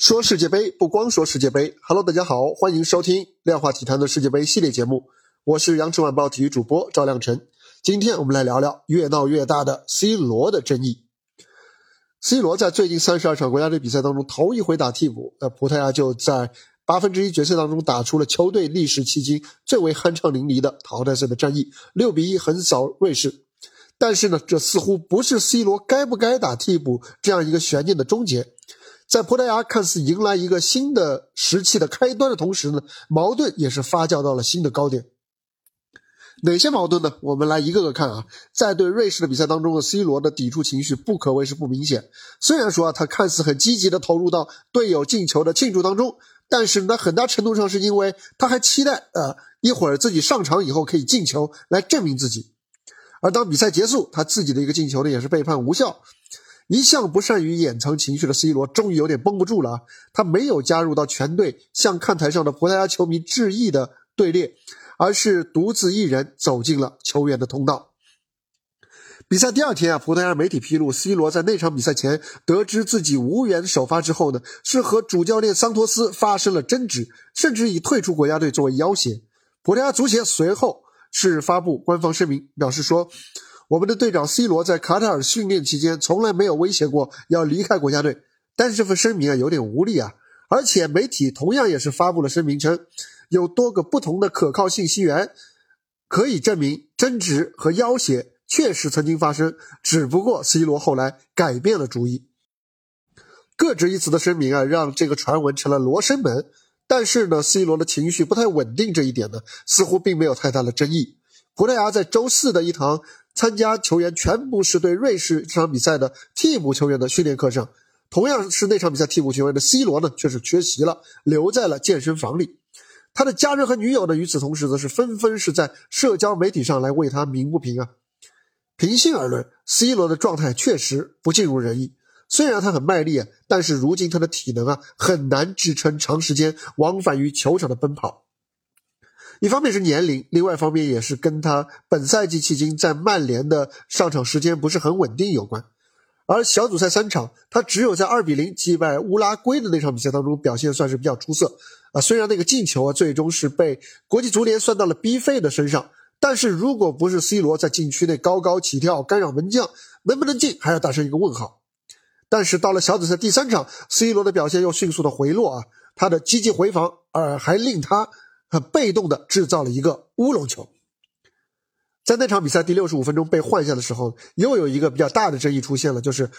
说世界杯不光说世界杯，Hello，大家好，欢迎收听量化体坛的世界杯系列节目，我是羊城晚报体育主播赵亮晨。今天我们来聊聊越闹越大的 C 罗的争议。C 罗在最近三十二场国家队比赛当中，头一回打替补，那葡萄牙就在八分之一决赛当中打出了球队历史迄今最为酣畅淋漓的淘汰赛的战役，六比一横扫瑞士。但是呢，这似乎不是 C 罗该不该打替补这样一个悬念的终结。在葡萄牙看似迎来一个新的时期的开端的同时呢，矛盾也是发酵到了新的高点。哪些矛盾呢？我们来一个个看啊。在对瑞士的比赛当中的 C 罗的抵触情绪不可谓是不明显。虽然说啊，他看似很积极的投入到队友进球的庆祝当中，但是呢，很大程度上是因为他还期待呃一会儿自己上场以后可以进球来证明自己。而当比赛结束，他自己的一个进球呢也是被判无效。一向不善于掩藏情绪的 C 罗，终于有点绷不住了啊！他没有加入到全队向看台上的葡萄牙球迷致意的队列，而是独自一人走进了球员的通道。比赛第二天啊，葡萄牙媒体披露，C 罗在那场比赛前得知自己无缘首发之后呢，是和主教练桑托斯发生了争执，甚至以退出国家队作为要挟。葡萄牙足协随后是发布官方声明，表示说。我们的队长 C 罗在卡塔尔训练期间从来没有威胁过要离开国家队，但是这份声明啊有点无力啊。而且媒体同样也是发布了声明称，有多个不同的可靠信息源可以证明争执和要挟确实曾经发生，只不过 C 罗后来改变了主意。各执一词的声明啊，让这个传闻成了罗生门。但是呢，C 罗的情绪不太稳定这一点呢，似乎并没有太大的争议。葡萄牙在周四的一堂。参加球员全部是对瑞士这场比赛的替补球员的训练课上，同样是那场比赛替补球员的 C 罗呢，却是缺席了，留在了健身房里。他的家人和女友呢，与此同时则是纷纷是在社交媒体上来为他鸣不平啊。平心而论，C 罗的状态确实不尽如人意。虽然他很卖力啊，但是如今他的体能啊，很难支撑长时间往返于球场的奔跑。一方面是年龄，另外一方面也是跟他本赛季迄今在曼联的上场时间不是很稳定有关。而小组赛三场，他只有在二比零击败乌拉圭的那场比赛当中表现算是比较出色啊。虽然那个进球啊最终是被国际足联算到了 B 费的身上，但是如果不是 C 罗在禁区内高高起跳干扰门将，能不能进还要打上一个问号。但是到了小组赛第三场，C 罗的表现又迅速的回落啊，他的积极回防，而还令他。很被动的制造了一个乌龙球，在那场比赛第六十五分钟被换下的时候，又有一个比较大的争议出现了，就是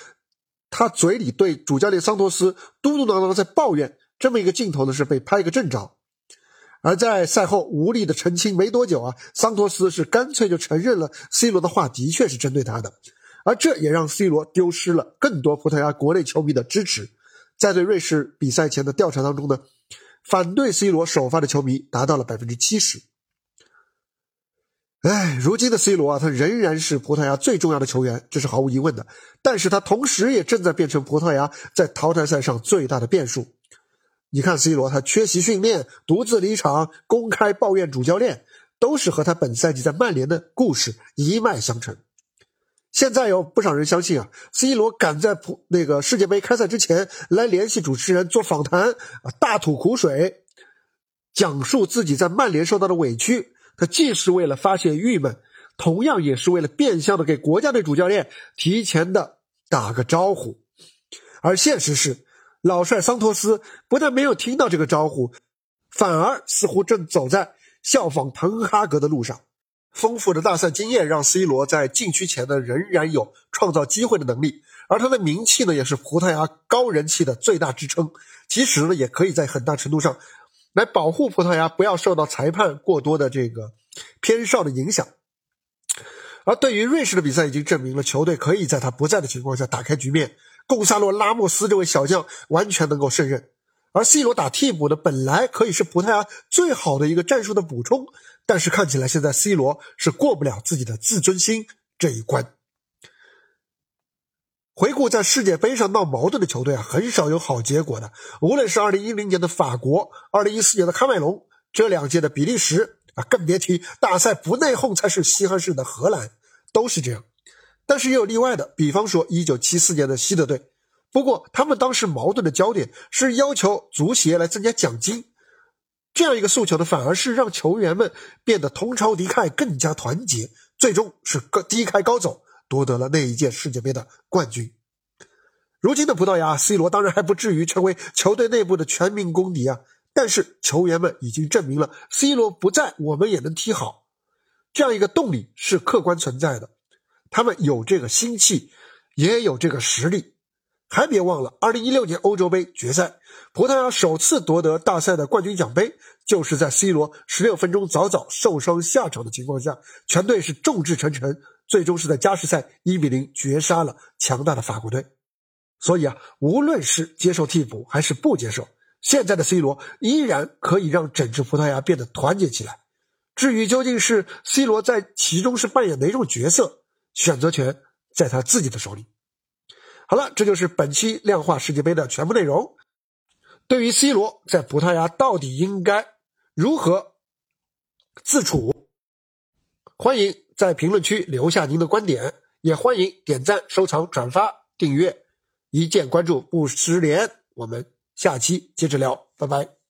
他嘴里对主教练桑托斯嘟嘟囔囔的在抱怨，这么一个镜头呢是被拍个正着，而在赛后无力的澄清没多久啊，桑托斯是干脆就承认了 C 罗的话的确是针对他的，而这也让 C 罗丢失了更多葡萄牙国内球迷的支持，在对瑞士比赛前的调查当中呢。反对 C 罗首发的球迷达到了百分之七十。哎，如今的 C 罗啊，他仍然是葡萄牙最重要的球员，这是毫无疑问的。但是他同时也正在变成葡萄牙在淘汰赛上最大的变数。你看 C 罗，他缺席训练、独自离场、公开抱怨主教练，都是和他本赛季在曼联的故事一脉相承。现在有不少人相信啊，C 罗赶在普那个世界杯开赛之前来联系主持人做访谈啊，大吐苦水，讲述自己在曼联受到的委屈。他既是为了发泄郁闷，同样也是为了变相的给国家队主教练提前的打个招呼。而现实是，老帅桑托斯不但没有听到这个招呼，反而似乎正走在效仿滕哈格的路上。丰富的大赛经验让 C 罗在禁区前呢仍然有创造机会的能力，而他的名气呢也是葡萄牙高人气的最大支撑。其实呢，也可以在很大程度上来保护葡萄牙不要受到裁判过多的这个偏哨的影响。而对于瑞士的比赛，已经证明了球队可以在他不在的情况下打开局面。贡萨洛·拉莫斯这位小将完全能够胜任，而 C 罗打替补的本来可以是葡萄牙最好的一个战术的补充。但是看起来现在 C 罗是过不了自己的自尊心这一关。回顾在世界杯上闹矛盾的球队啊，很少有好结果的。无论是2010年的法国，2014年的喀麦隆，这两届的比利时啊，更别提大赛不内讧才是稀罕事的荷兰，都是这样。但是也有例外的，比方说1974年的西德队，不过他们当时矛盾的焦点是要求足协来增加奖金，这样一个诉求呢，反而是让球员们变得同仇敌忾，更加团结，最终是高低开高走，夺得了那一届世界杯的冠军。如今的葡萄牙，C 罗当然还不至于成为球队内部的全民公敌啊，但是球员们已经证明了，C 罗不在，我们也能踢好，这样一个动力是客观存在的，他们有这个心气，也有这个实力。还别忘了，2016年欧洲杯决赛，葡萄牙首次夺得大赛的冠军奖杯，就是在 C 罗16分钟早早受伤下场的情况下，全队是众志成城，最终是在加时赛1比0绝杀了强大的法国队。所以啊，无论是接受替补还是不接受，现在的 C 罗依然可以让整支葡萄牙变得团结起来。至于究竟是 C 罗在其中是扮演哪种角色，选择权在他自己的手里。好了，这就是本期量化世界杯的全部内容。对于 C 罗在葡萄牙到底应该如何自处，欢迎在评论区留下您的观点，也欢迎点赞、收藏、转发、订阅。一键关注不失联，我们下期接着聊，拜拜。